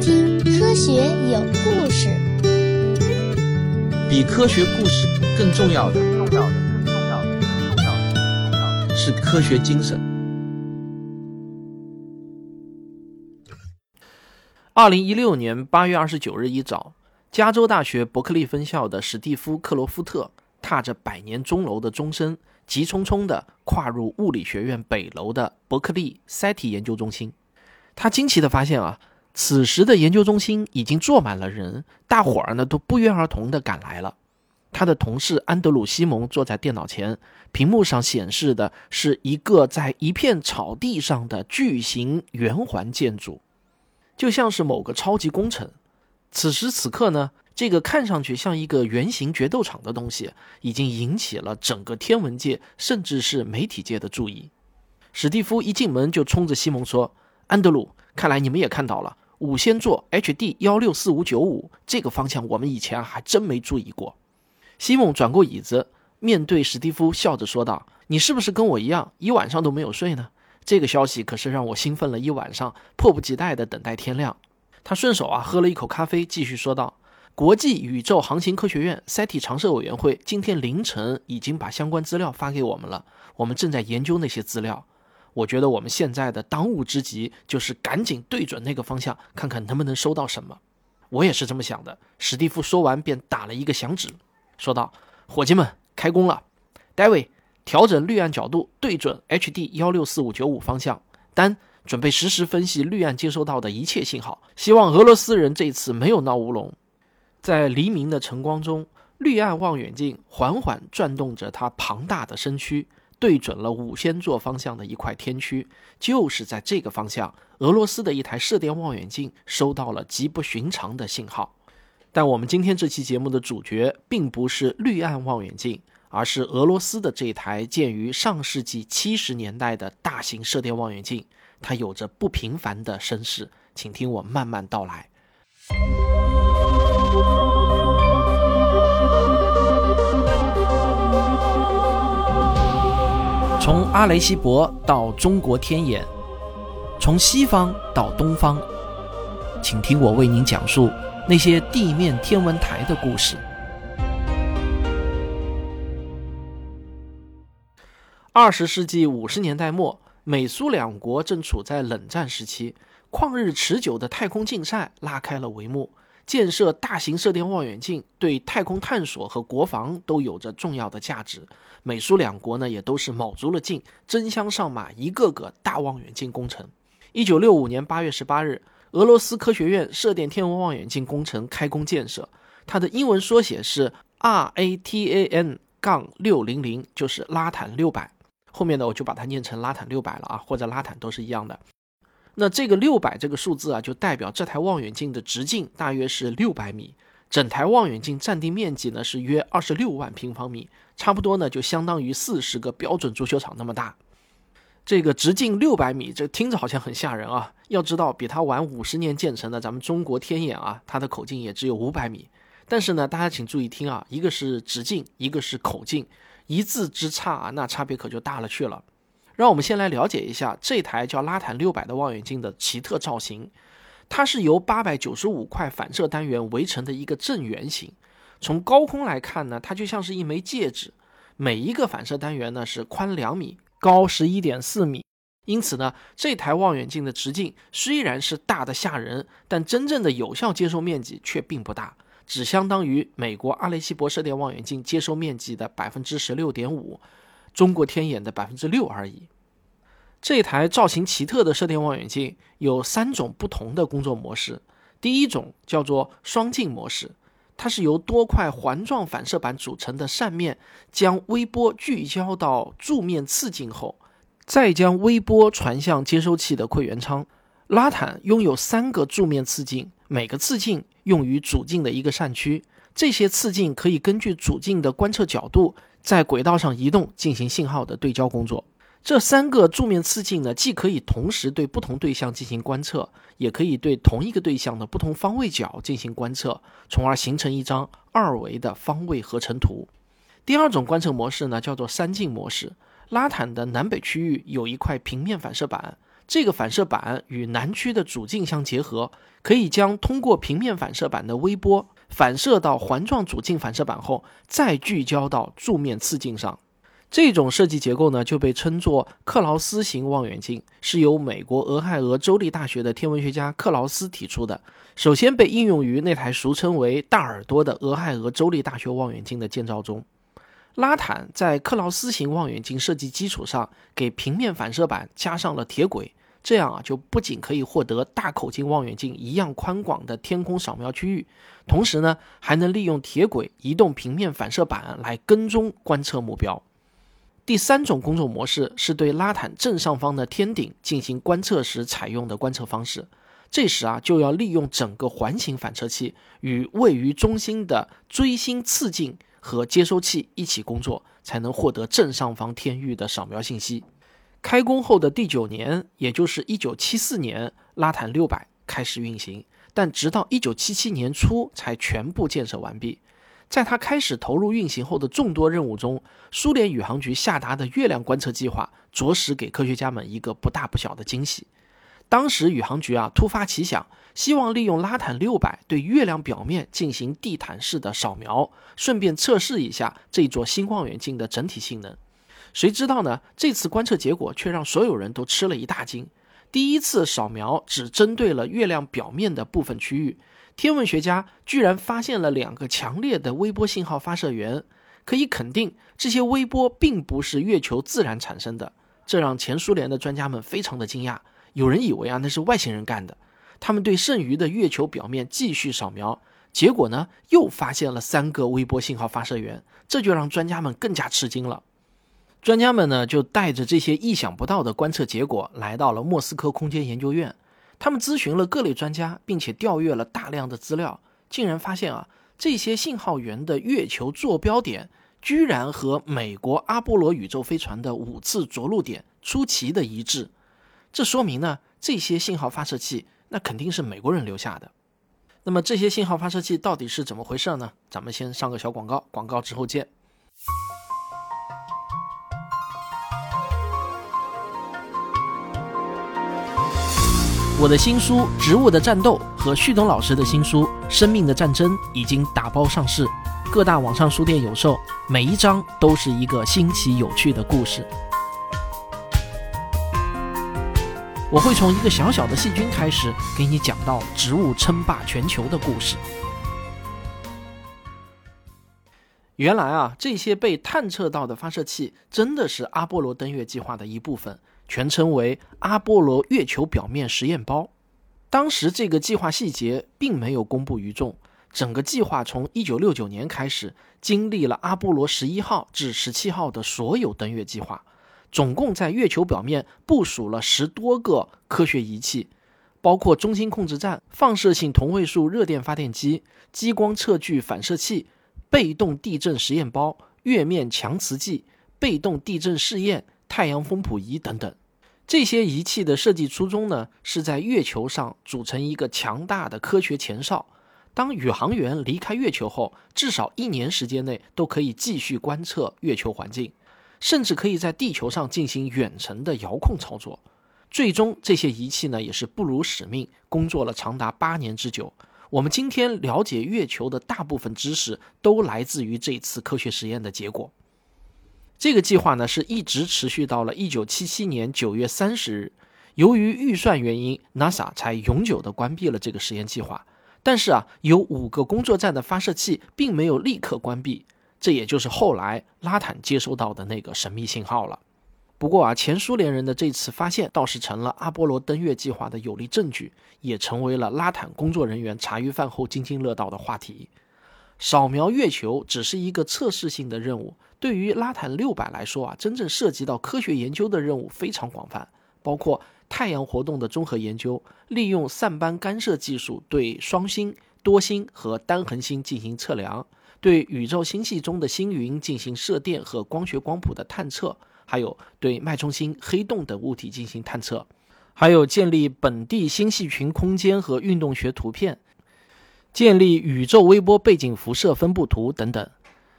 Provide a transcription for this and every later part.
听《科学有故事》。比科学故事更重要的，重要的，更重要的，更重要的，重要的是科学精神。二零一六年八月二十九日一早，加州大学伯克利分校的史蒂夫·克罗夫特踏着百年钟楼的钟声，急匆匆地跨入物理学院北楼的伯克利塞提研究中心。他惊奇地发现啊，此时的研究中心已经坐满了人，大伙儿呢都不约而同地赶来了。他的同事安德鲁·西蒙坐在电脑前，屏幕上显示的是一个在一片草地上的巨型圆环建筑，就像是某个超级工程。此时此刻呢，这个看上去像一个圆形决斗场的东西，已经引起了整个天文界甚至是媒体界的注意。史蒂夫一进门就冲着西蒙说。安德鲁，看来你们也看到了五仙座 HD 幺六四五九五这个方向，我们以前还真没注意过。西蒙转过椅子，面对史蒂夫，笑着说道：“你是不是跟我一样，一晚上都没有睡呢？这个消息可是让我兴奋了一晚上，迫不及待地等待天亮。”他顺手啊喝了一口咖啡，继续说道：“国际宇宙航行科学院 SETI 常设委员会今天凌晨已经把相关资料发给我们了，我们正在研究那些资料。”我觉得我们现在的当务之急就是赶紧对准那个方向，看看能不能收到什么。我也是这么想的。史蒂夫说完便打了一个响指，说道：“伙计们，开工了！戴维，调整绿岸角度，对准 HD 幺六四五九五方向。丹，准备实时分析绿岸接收到的一切信号。希望俄罗斯人这次没有闹乌龙。”在黎明的晨光中，绿岸望远镜缓缓转动着它庞大的身躯。对准了五仙座方向的一块天区，就是在这个方向，俄罗斯的一台射电望远镜收到了极不寻常的信号。但我们今天这期节目的主角并不是绿岸望远镜，而是俄罗斯的这台建于上世纪七十年代的大型射电望远镜，它有着不平凡的身世，请听我慢慢道来。从阿雷西博到中国天眼，从西方到东方，请听我为您讲述那些地面天文台的故事。二十世纪五十年代末，美苏两国正处在冷战时期，旷日持久的太空竞赛拉开了帷幕。建设大型射电望远镜对太空探索和国防都有着重要的价值。美苏两国呢，也都是卯足了劲，争相上马，一个个大望远镜工程。一九六五年八月十八日，俄罗斯科学院射电天文望远镜工程开工建设，它的英文缩写是 RATAN 杠六零零，就是拉坦六百。后面呢，我就把它念成拉坦六百了啊，或者拉坦都是一样的。那这个六百这个数字啊，就代表这台望远镜的直径大约是六百米，整台望远镜占地面积呢是约二十六万平方米，差不多呢就相当于四十个标准足球场那么大。这个直径六百米，这听着好像很吓人啊！要知道，比它晚五十年建成的咱们中国天眼啊，它的口径也只有五百米。但是呢，大家请注意听啊，一个是直径，一个是口径，一字之差啊，那差别可就大了去了。让我们先来了解一下这台叫拉坦六百的望远镜的奇特造型。它是由八百九十五块反射单元围成的一个正圆形。从高空来看呢，它就像是一枚戒指。每一个反射单元呢是宽两米，高十一点四米。因此呢，这台望远镜的直径虽然是大的吓人，但真正的有效接收面积却并不大，只相当于美国阿雷西博射电望远镜接收面积的百分之十六点五。中国天眼的百分之六而已。这台造型奇特的射电望远镜有三种不同的工作模式。第一种叫做双镜模式，它是由多块环状反射板组成的扇面，将微波聚焦到柱面次镜后，再将微波传向接收器的馈源舱。拉坦拥有三个柱面次镜，每个次镜用于主镜的一个扇区。这些次镜可以根据主镜的观测角度。在轨道上移动进行信号的对焦工作。这三个柱面次镜呢，既可以同时对不同对象进行观测，也可以对同一个对象的不同方位角进行观测，从而形成一张二维的方位合成图。第二种观测模式呢，叫做三镜模式。拉坦的南北区域有一块平面反射板，这个反射板与南区的主镜相结合，可以将通过平面反射板的微波反射到环状主镜反射板后，再聚焦到柱面次镜上。这种设计结构呢，就被称作克劳斯型望远镜，是由美国俄亥俄州立大学的天文学家克劳斯提出的。首先被应用于那台俗称为“大耳朵”的俄亥俄州立大学望远镜的建造中。拉坦在克劳斯型望远镜设计基础上，给平面反射板加上了铁轨，这样啊，就不仅可以获得大口径望远镜一样宽广的天空扫描区域，同时呢，还能利用铁轨移动平面反射板来跟踪观测目标。第三种工作模式是对拉坦正上方的天顶进行观测时采用的观测方式。这时啊，就要利用整个环形反射器与位于中心的锥心次镜和接收器一起工作，才能获得正上方天域的扫描信息。开工后的第九年，也就是一九七四年，拉坦六百开始运行，但直到一九七七年初才全部建设完毕。在它开始投入运行后的众多任务中，苏联宇航局下达的月亮观测计划，着实给科学家们一个不大不小的惊喜。当时宇航局啊突发奇想，希望利用拉坦六百对月亮表面进行地毯式的扫描，顺便测试一下这座新望远镜的整体性能。谁知道呢？这次观测结果却让所有人都吃了一大惊。第一次扫描只针对了月亮表面的部分区域。天文学家居然发现了两个强烈的微波信号发射源，可以肯定这些微波并不是月球自然产生的，这让前苏联的专家们非常的惊讶。有人以为啊那是外星人干的，他们对剩余的月球表面继续扫描，结果呢又发现了三个微波信号发射源，这就让专家们更加吃惊了。专家们呢就带着这些意想不到的观测结果来到了莫斯科空间研究院。他们咨询了各类专家，并且调阅了大量的资料，竟然发现啊，这些信号源的月球坐标点居然和美国阿波罗宇宙飞船的五次着陆点出奇的一致。这说明呢，这些信号发射器那肯定是美国人留下的。那么这些信号发射器到底是怎么回事呢？咱们先上个小广告，广告之后见。我的新书《植物的战斗》和旭东老师的新书《生命的战争》已经打包上市，各大网上书店有售。每一章都是一个新奇有趣的故事。我会从一个小小的细菌开始，给你讲到植物称霸全球的故事。原来啊，这些被探测到的发射器真的是阿波罗登月计划的一部分。全称为阿波罗月球表面实验包。当时这个计划细节并没有公布于众。整个计划从1969年开始，经历了阿波罗11号至17号的所有登月计划，总共在月球表面部署了十多个科学仪器，包括中心控制站、放射性同位素热电发电机、激光测距反射器、被动地震实验包、月面强磁计、被动地震试验。太阳风谱仪等等，这些仪器的设计初衷呢，是在月球上组成一个强大的科学前哨。当宇航员离开月球后，至少一年时间内都可以继续观测月球环境，甚至可以在地球上进行远程的遥控操作。最终，这些仪器呢，也是不辱使命，工作了长达八年之久。我们今天了解月球的大部分知识，都来自于这次科学实验的结果。这个计划呢是一直持续到了一九七七年九月三十日，由于预算原因，NASA 才永久的关闭了这个实验计划。但是啊，有五个工作站的发射器并没有立刻关闭，这也就是后来拉坦接收到的那个神秘信号了。不过啊，前苏联人的这次发现倒是成了阿波罗登月计划的有力证据，也成为了拉坦工作人员茶余饭后津津乐道的话题。扫描月球只是一个测试性的任务。对于拉坦六百来说啊，真正涉及到科学研究的任务非常广泛，包括太阳活动的综合研究，利用散斑干涉技术对双星、多星和单恒星进行测量，对宇宙星系中的星云进行射电和光学光谱的探测，还有对脉冲星、黑洞等物体进行探测，还有建立本地星系群空间和运动学图片，建立宇宙微波背景辐射分布图等等。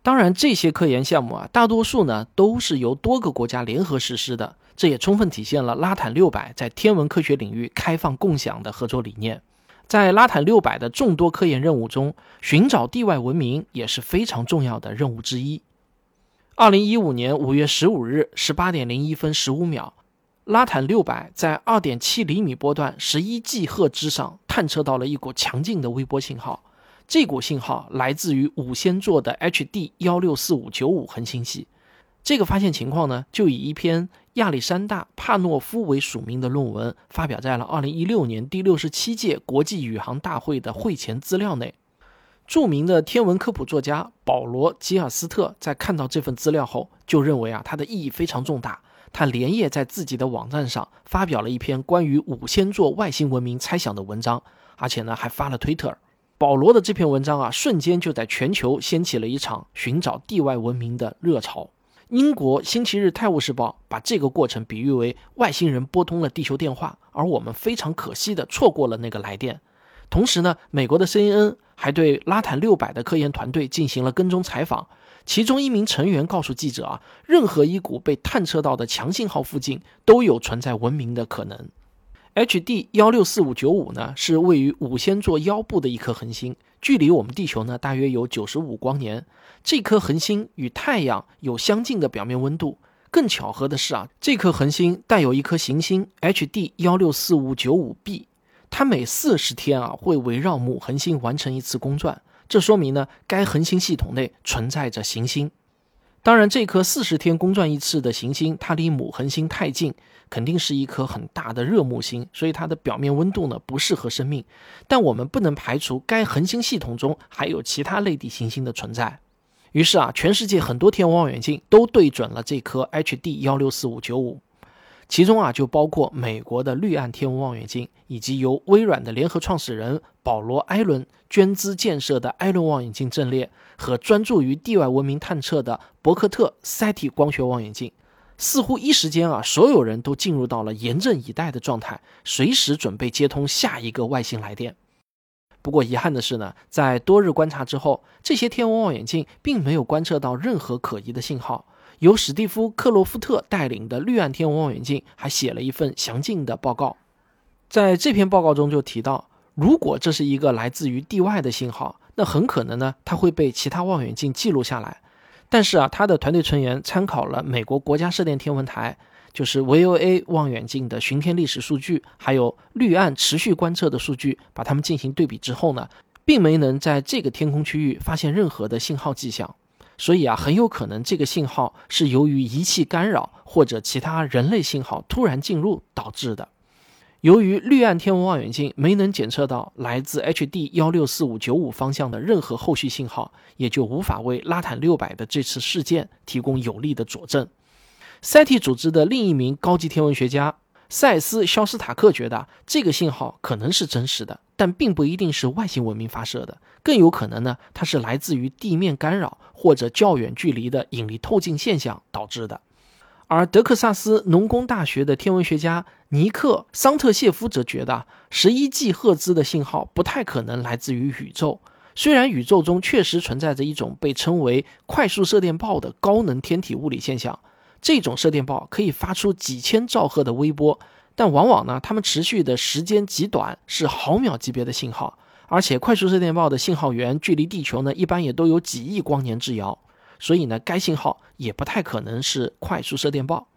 当然，这些科研项目啊，大多数呢都是由多个国家联合实施的，这也充分体现了拉坦六百在天文科学领域开放共享的合作理念。在拉坦六百的众多科研任务中，寻找地外文明也是非常重要的任务之一。二零一五年五月十五日十八点零一分十五秒，拉坦六百在二点七厘米波段十一 G 赫兹上探测到了一股强劲的微波信号。这股信号来自于五仙座的 HD 幺六四五九五恒星系。这个发现情况呢，就以一篇亚历山大·帕诺夫为署名的论文发表在了2016年第六十七届国际宇航大会的会前资料内。著名的天文科普作家保罗·吉尔斯特在看到这份资料后，就认为啊，它的意义非常重大。他连夜在自己的网站上发表了一篇关于五千座外星文明猜想的文章，而且呢，还发了推特。保罗的这篇文章啊，瞬间就在全球掀起了一场寻找地外文明的热潮。英国《星期日泰晤士报》把这个过程比喻为外星人拨通了地球电话，而我们非常可惜的错过了那个来电。同时呢，美国的 CNN 还对拉坦六百的科研团队进行了跟踪采访，其中一名成员告诉记者啊，任何一股被探测到的强信号附近都有存在文明的可能。HD 幺六四五九五呢，是位于五仙座腰部的一颗恒星，距离我们地球呢大约有九十五光年。这颗恒星与太阳有相近的表面温度。更巧合的是啊，这颗恒星带有一颗行星 HD 幺六四五九五 b，它每四十天啊会围绕母恒星完成一次公转。这说明呢，该恒星系统内存在着行星。当然，这颗四十天公转一次的行星，它离母恒星太近，肯定是一颗很大的热木星，所以它的表面温度呢不适合生命。但我们不能排除该恒星系统中还有其他类地行星的存在。于是啊，全世界很多天文望远镜都对准了这颗 HD 幺六四五九五。其中啊，就包括美国的绿岸天文望远镜，以及由微软的联合创始人保罗·艾伦捐资建设的艾伦望远镜阵列，和专注于地外文明探测的伯克特 SETI 光学望远镜。似乎一时间啊，所有人都进入到了严阵以待的状态，随时准备接通下一个外星来电。不过遗憾的是呢，在多日观察之后，这些天文望远镜并没有观测到任何可疑的信号。由史蒂夫·克洛夫特带领的绿岸天文望远镜还写了一份详尽的报告，在这篇报告中就提到，如果这是一个来自于地外的信号，那很可能呢，它会被其他望远镜记录下来。但是啊，他的团队成员参考了美国国家射电天文台，就是 VOA 望远镜的巡天历史数据，还有绿岸持续观测的数据，把它们进行对比之后呢，并没能在这个天空区域发现任何的信号迹象。所以啊，很有可能这个信号是由于仪器干扰或者其他人类信号突然进入导致的。由于绿岸天文望远镜没能检测到来自 HD 幺六四五九五方向的任何后续信号，也就无法为拉坦六百的这次事件提供有力的佐证。SETI 组织的另一名高级天文学家。塞斯·肖斯塔克觉得这个信号可能是真实的，但并不一定是外星文明发射的，更有可能呢，它是来自于地面干扰或者较远距离的引力透镜现象导致的。而德克萨斯农工大学的天文学家尼克·桑特谢夫则觉得，十一 G 赫兹的信号不太可能来自于宇宙。虽然宇宙中确实存在着一种被称为快速射电暴的高能天体物理现象。这种射电暴可以发出几千兆赫的微波，但往往呢，它们持续的时间极短，是毫秒级别的信号。而且，快速射电暴的信号源距离地球呢，一般也都有几亿光年之遥，所以呢，该信号也不太可能是快速射电暴。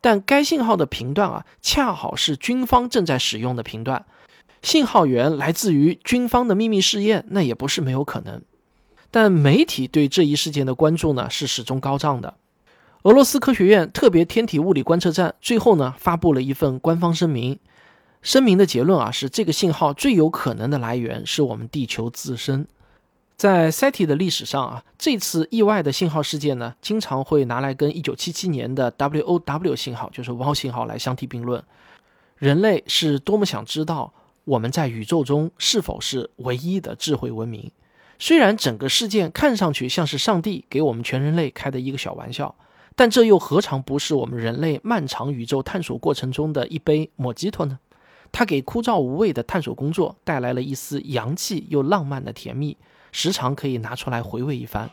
但该信号的频段啊，恰好是军方正在使用的频段，信号源来自于军方的秘密试验，那也不是没有可能。但媒体对这一事件的关注呢，是始终高涨的。俄罗斯科学院特别天体物理观测站最后呢发布了一份官方声明，声明的结论啊是这个信号最有可能的来源是我们地球自身。在 SETI 的历史上啊，这次意外的信号事件呢，经常会拿来跟1977年的 WOW 信号，就是 Wow 信号来相提并论。人类是多么想知道我们在宇宙中是否是唯一的智慧文明？虽然整个事件看上去像是上帝给我们全人类开的一个小玩笑。但这又何尝不是我们人类漫长宇宙探索过程中的一杯莫吉托呢？它给枯燥无味的探索工作带来了一丝洋气又浪漫的甜蜜，时常可以拿出来回味一番。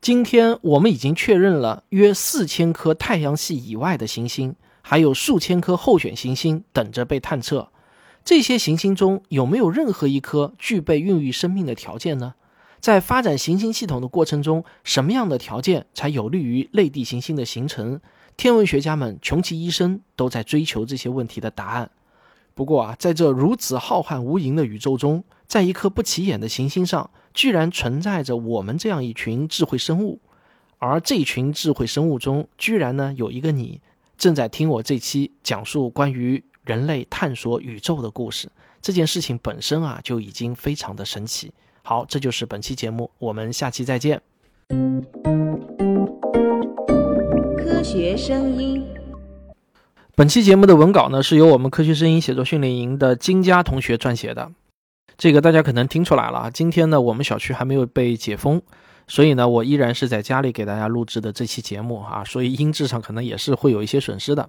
今天我们已经确认了约四千颗太阳系以外的行星，还有数千颗候选行星等着被探测。这些行星中有没有任何一颗具备孕育生命的条件呢？在发展行星系统的过程中，什么样的条件才有利于类地行星的形成？天文学家们穷其一生都在追求这些问题的答案。不过啊，在这如此浩瀚无垠的宇宙中，在一颗不起眼的行星上，居然存在着我们这样一群智慧生物。而这群智慧生物中，居然呢有一个你，正在听我这期讲述关于人类探索宇宙的故事。这件事情本身啊就已经非常的神奇。好，这就是本期节目，我们下期再见。科学声音。本期节目的文稿呢是由我们科学声音写作训练营的金佳同学撰写的。这个大家可能听出来了，今天呢我们小区还没有被解封。所以呢，我依然是在家里给大家录制的这期节目啊，所以音质上可能也是会有一些损失的。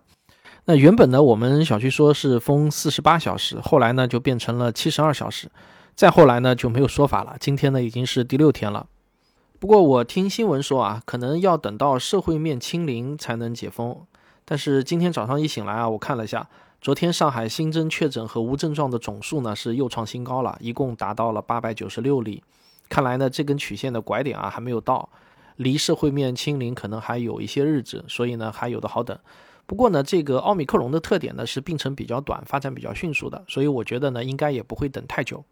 那原本呢，我们小区说是封四十八小时，后来呢就变成了七十二小时，再后来呢就没有说法了。今天呢已经是第六天了。不过我听新闻说啊，可能要等到社会面清零才能解封。但是今天早上一醒来啊，我看了一下，昨天上海新增确诊和无症状的总数呢是又创新高了，一共达到了八百九十六例。看来呢，这根曲线的拐点啊还没有到，离社会面清零可能还有一些日子，所以呢还有的好等。不过呢，这个奥密克戎的特点呢是病程比较短，发展比较迅速的，所以我觉得呢应该也不会等太久。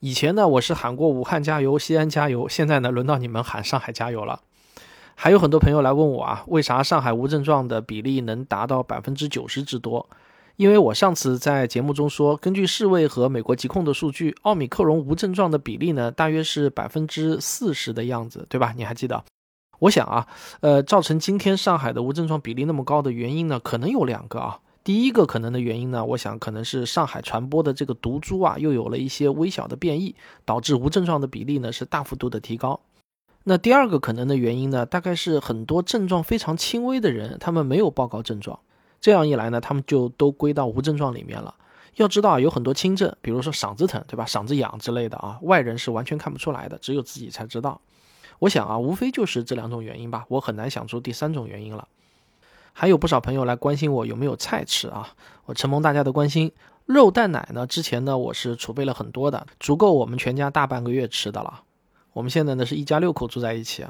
以前呢我是喊过武汉加油，西安加油，现在呢轮到你们喊上海加油了。还有很多朋友来问我啊，为啥上海无症状的比例能达到百分之九十之多？因为我上次在节目中说，根据世卫和美国疾控的数据，奥米克戎无症状的比例呢，大约是百分之四十的样子，对吧？你还记得？我想啊，呃，造成今天上海的无症状比例那么高的原因呢，可能有两个啊。第一个可能的原因呢，我想可能是上海传播的这个毒株啊，又有了一些微小的变异，导致无症状的比例呢是大幅度的提高。那第二个可能的原因呢，大概是很多症状非常轻微的人，他们没有报告症状。这样一来呢，他们就都归到无症状里面了。要知道啊，有很多轻症，比如说嗓子疼，对吧？嗓子痒之类的啊，外人是完全看不出来的，只有自己才知道。我想啊，无非就是这两种原因吧，我很难想出第三种原因了。还有不少朋友来关心我有没有菜吃啊，我承蒙大家的关心，肉蛋奶呢，之前呢我是储备了很多的，足够我们全家大半个月吃的了。我们现在呢是一家六口住在一起，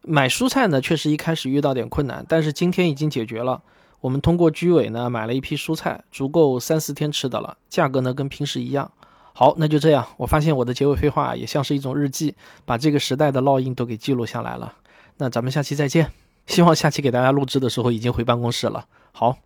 买蔬菜呢确实一开始遇到点困难，但是今天已经解决了。我们通过居委呢买了一批蔬菜，足够三四天吃的了。价格呢跟平时一样。好，那就这样。我发现我的结尾废话也像是一种日记，把这个时代的烙印都给记录下来了。那咱们下期再见。希望下期给大家录制的时候已经回办公室了。好。